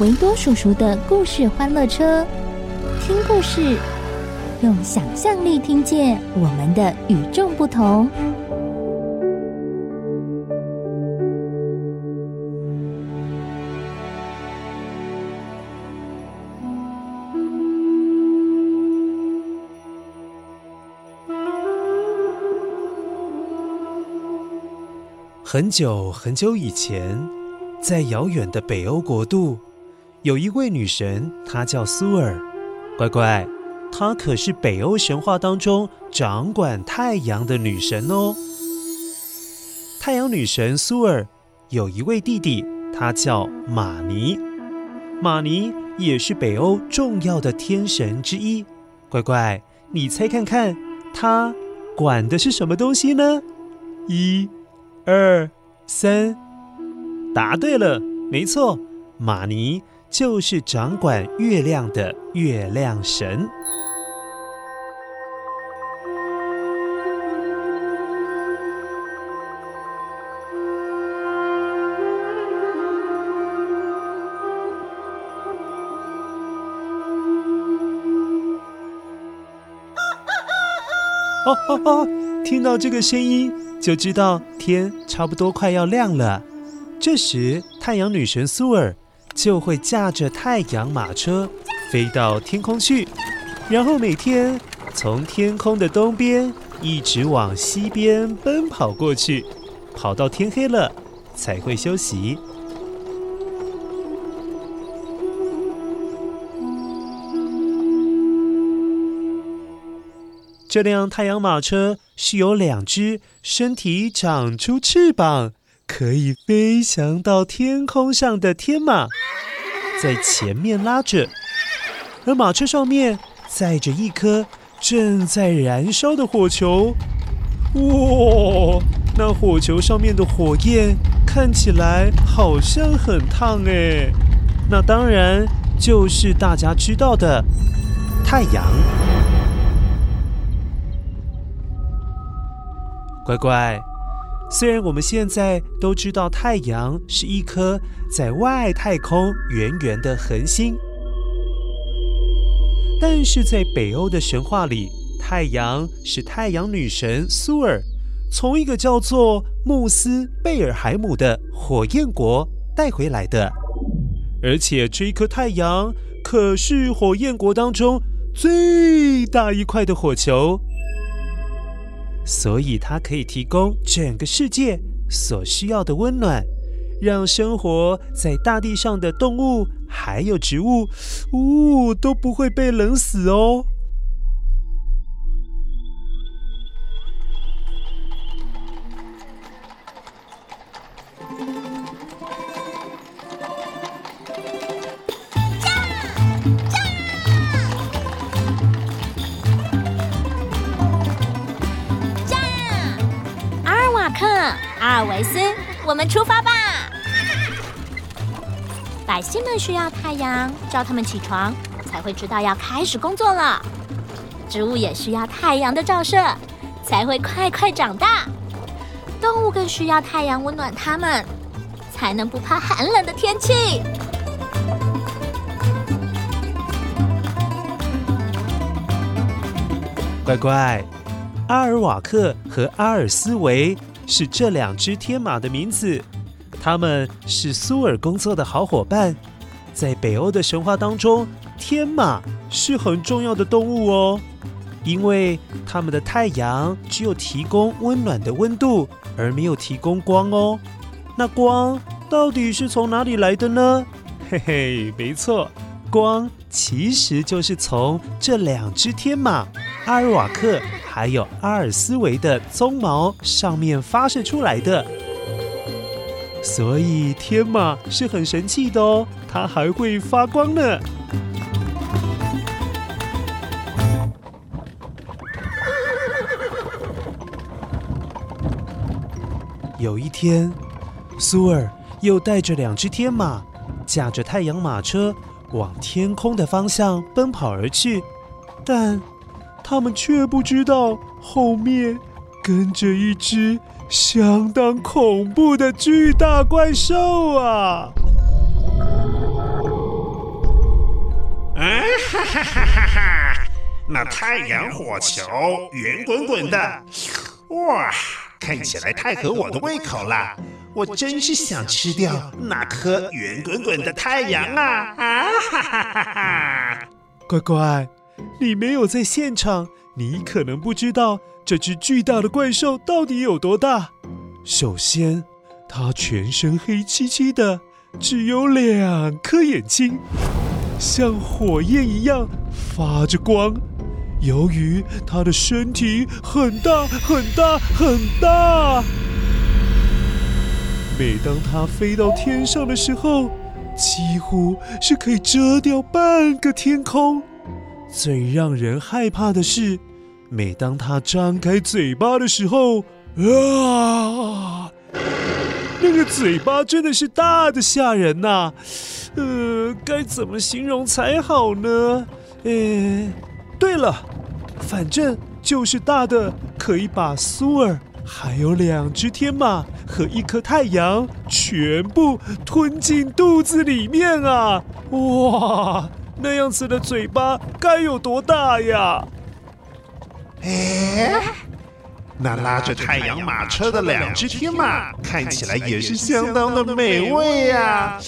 维多叔叔的故事欢乐车，听故事，用想象力听见我们的与众不同。很久很久以前，在遥远的北欧国度，有一位女神，她叫苏尔。乖乖，她可是北欧神话当中掌管太阳的女神哦。太阳女神苏尔有一位弟弟，他叫马尼。马尼也是北欧重要的天神之一。乖乖，你猜看看，他管的是什么东西呢？一。二三，答对了，没错，马尼就是掌管月亮的月亮神。哦哦哦，听到这个声音。就知道天差不多快要亮了，这时太阳女神苏尔就会驾着太阳马车飞到天空去，然后每天从天空的东边一直往西边奔跑过去，跑到天黑了才会休息。这辆太阳马车是有两只身体长出翅膀，可以飞翔到天空上的天马，在前面拉着，而马车上面载着一颗正在燃烧的火球。哇，那火球上面的火焰看起来好像很烫哎，那当然就是大家知道的太阳。乖乖，虽然我们现在都知道太阳是一颗在外太空圆圆的恒星，但是在北欧的神话里，太阳是太阳女神苏尔从一个叫做穆斯贝尔海姆的火焰国带回来的，而且这一颗太阳可是火焰国当中最大一块的火球。所以它可以提供整个世界所需要的温暖，让生活在大地上的动物还有植物，呜、都不会被冷死哦。们出发吧！百姓们需要太阳照他们起床，才会知道要开始工作了。植物也需要太阳的照射，才会快快长大。动物更需要太阳温暖它们，才能不怕寒冷的天气。乖乖，阿尔瓦克和阿尔斯维。是这两只天马的名字，他们是苏尔工作的好伙伴。在北欧的神话当中，天马是很重要的动物哦，因为他们的太阳只有提供温暖的温度，而没有提供光哦。那光到底是从哪里来的呢？嘿嘿，没错，光其实就是从这两只天马阿尔瓦克还有阿尔斯维的鬃毛上面发射出来的。所以天马是很神奇的哦，它还会发光呢。有一天，苏尔又带着两只天马，驾着太阳马车往天空的方向奔跑而去，但他们却不知道后面跟着一只。相当恐怖的巨大怪兽啊！啊哈哈哈哈哈！那太阳火球圆滚滚的，哇，看起来太合我的胃口了。我真是想吃掉那颗圆滚滚的太阳啊！啊哈哈哈哈！乖乖，你没有在现场，你可能不知道。这只巨大的怪兽到底有多大？首先，它全身黑漆漆的，只有两颗眼睛，像火焰一样发着光。由于它的身体很大很大很大，每当它飞到天上的时候，几乎是可以遮掉半个天空。最让人害怕的是。每当他张开嘴巴的时候，啊，那个嘴巴真的是大的吓人呐！呃，该怎么形容才好呢？诶，对了，反正就是大的，可以把苏尔还有两只天马和一颗太阳全部吞进肚子里面啊！哇，那样子的嘴巴该有多大呀？哎，那拉着太阳马车的两只天马看起来也是相当的美味呀！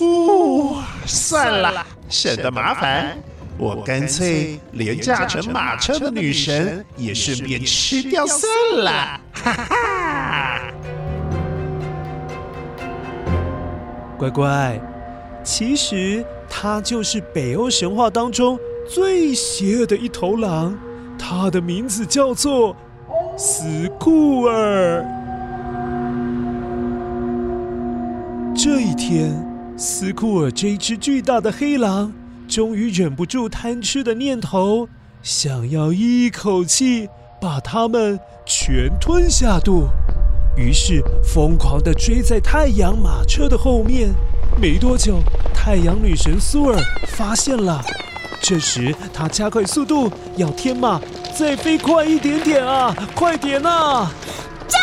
哦，算了，省得麻烦，我干脆连驾乘马车的女神也顺便吃掉算了。哈哈！乖乖，其实他就是北欧神话当中最邪恶的一头狼。他的名字叫做斯库尔。这一天，斯库尔这一只巨大的黑狼终于忍不住贪吃的念头，想要一口气把它们全吞下肚，于是疯狂地追在太阳马车的后面。没多久，太阳女神苏尔发现了。这时，她加快速度，要天马再飞快一点点啊！快点啊！炸！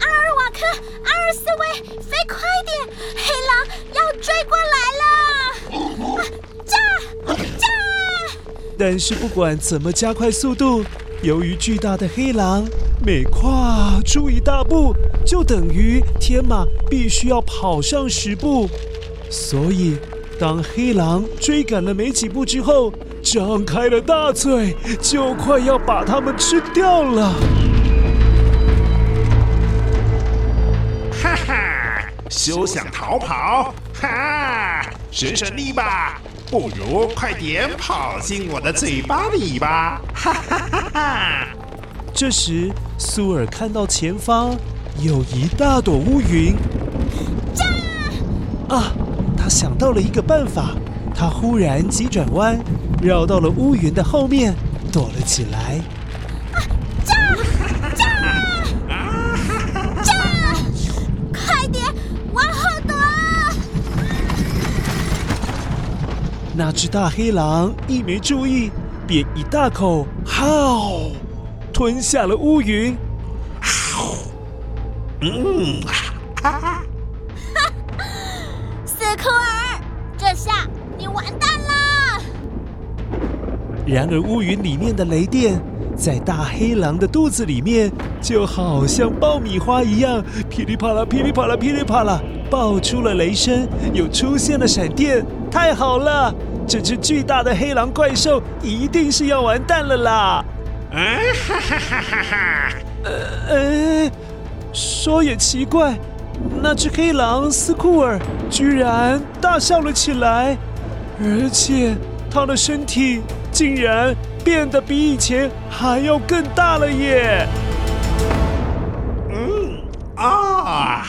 阿尔瓦克、阿尔斯维，飞快点！黑狼要追过来了！驾！驾！但是不管怎么加快速度，由于巨大的黑狼每跨出一大步，就等于天马必须要跑上十步，所以。当黑狼追赶了没几步之后，张开了大嘴，就快要把它们吃掉了。哈哈，休想逃跑！哈，省省力吧，不如快点跑进我的嘴巴里吧！哈哈哈哈。这时，苏尔看到前方有一大朵乌云。啊！他想到了一个办法，他忽然急转弯，绕到了乌云的后面，躲了起来。那只大黑狼一没注意，便一大口“好”吞下了乌云。好，嗯，哈哈。然而，乌云里面的雷电在大黑狼的肚子里面，就好像爆米花一样，噼里啪啦、噼里啪啦、噼里啪啦，爆出了雷声，又出现了闪电。太好了，这只巨大的黑狼怪兽一定是要完蛋了啦！啊哈哈哈哈哈！呃呃，说也奇怪，那只黑狼斯库尔居然大笑了起来，而且他的身体竟然变得比以前还要更大了耶！嗯啊，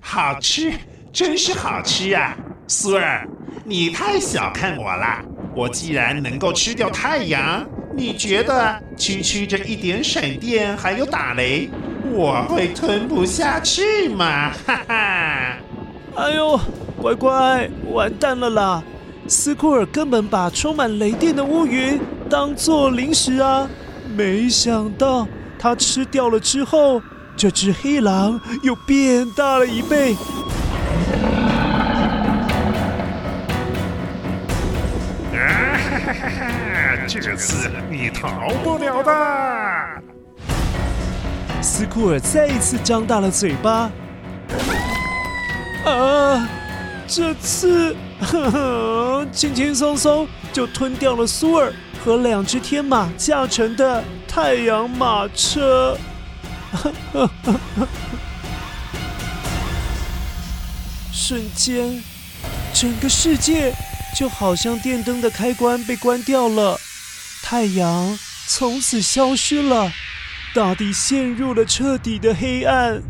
好吃，真是好吃呀，苏尔，你太小看我了。我既然能够吃掉太阳，你觉得区区这一点闪电还有打雷，我会吞不下去吗？哈哈！哎呦，乖乖，完蛋了啦！斯库尔根本把充满雷电的乌云当做零食啊！没想到他吃掉了之后，这只黑狼又变大了一倍。这次你逃不了的！斯库尔再一次张大了嘴巴。啊，这次呵呵轻轻松松就吞掉了苏尔和两只天马驾乘的太阳马车。呵呵呵呵瞬间，整个世界就好像电灯的开关被关掉了。太阳从此消失了，大地陷入了彻底的黑暗。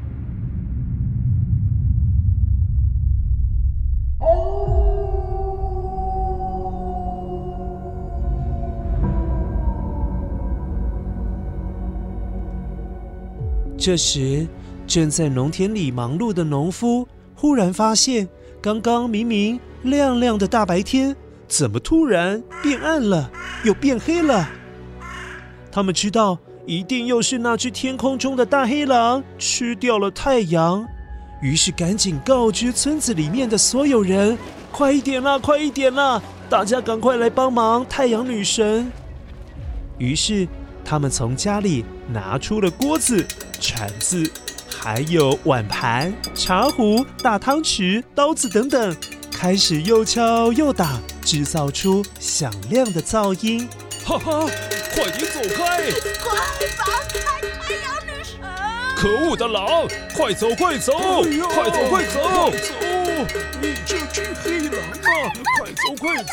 这时，正在农田里忙碌的农夫忽然发现，刚刚明明亮亮的大白天，怎么突然变暗了？又变黑了。他们知道，一定又是那只天空中的大黑狼吃掉了太阳，于是赶紧告知村子里面的所有人：“快一点啦，快一点啦！大家赶快来帮忙太阳女神。”于是，他们从家里拿出了锅子、铲子，还有碗盘、茶壶、大汤匙、刀子等等，开始又敲又打。制造出响亮的噪音，哈哈！快点走开！快放开太阳女神！可恶的狼，快走快走！哎、快走快走！快走！你这只黑狼啊！快走快走！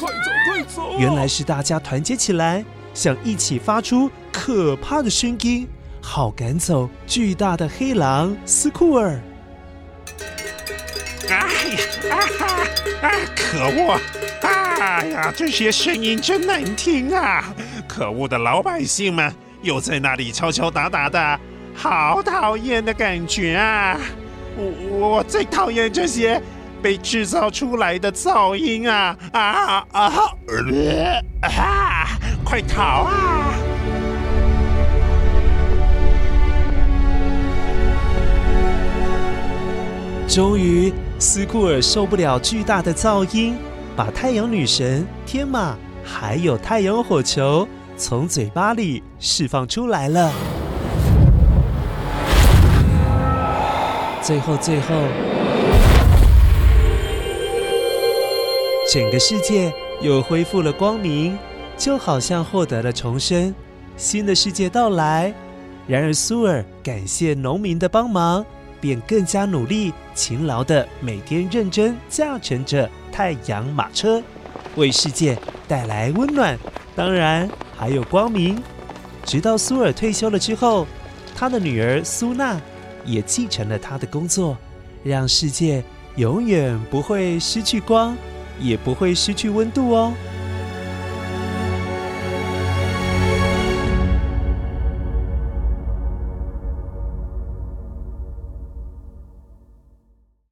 快走快走！原来是大家团结起来，想一起发出可怕的声音，好赶走巨大的黑狼斯库尔。哎呀！啊哈！啊！可恶！哎呀，这些声音真难听啊！可恶的老百姓们又在那里敲敲打打的，好讨厌的感觉啊！我我最讨厌这些被制造出来的噪音啊！啊啊啊！啊！快逃啊！终于，斯库尔受不了巨大的噪音。把太阳女神、天马还有太阳火球从嘴巴里释放出来了。最后，最后，整个世界又恢复了光明，就好像获得了重生。新的世界到来。然而，苏尔感谢农民的帮忙，便更加努力、勤劳地每天认真驾乘着。太阳马车为世界带来温暖，当然还有光明。直到苏尔退休了之后，他的女儿苏娜也继承了他的工作，让世界永远不会失去光，也不会失去温度哦。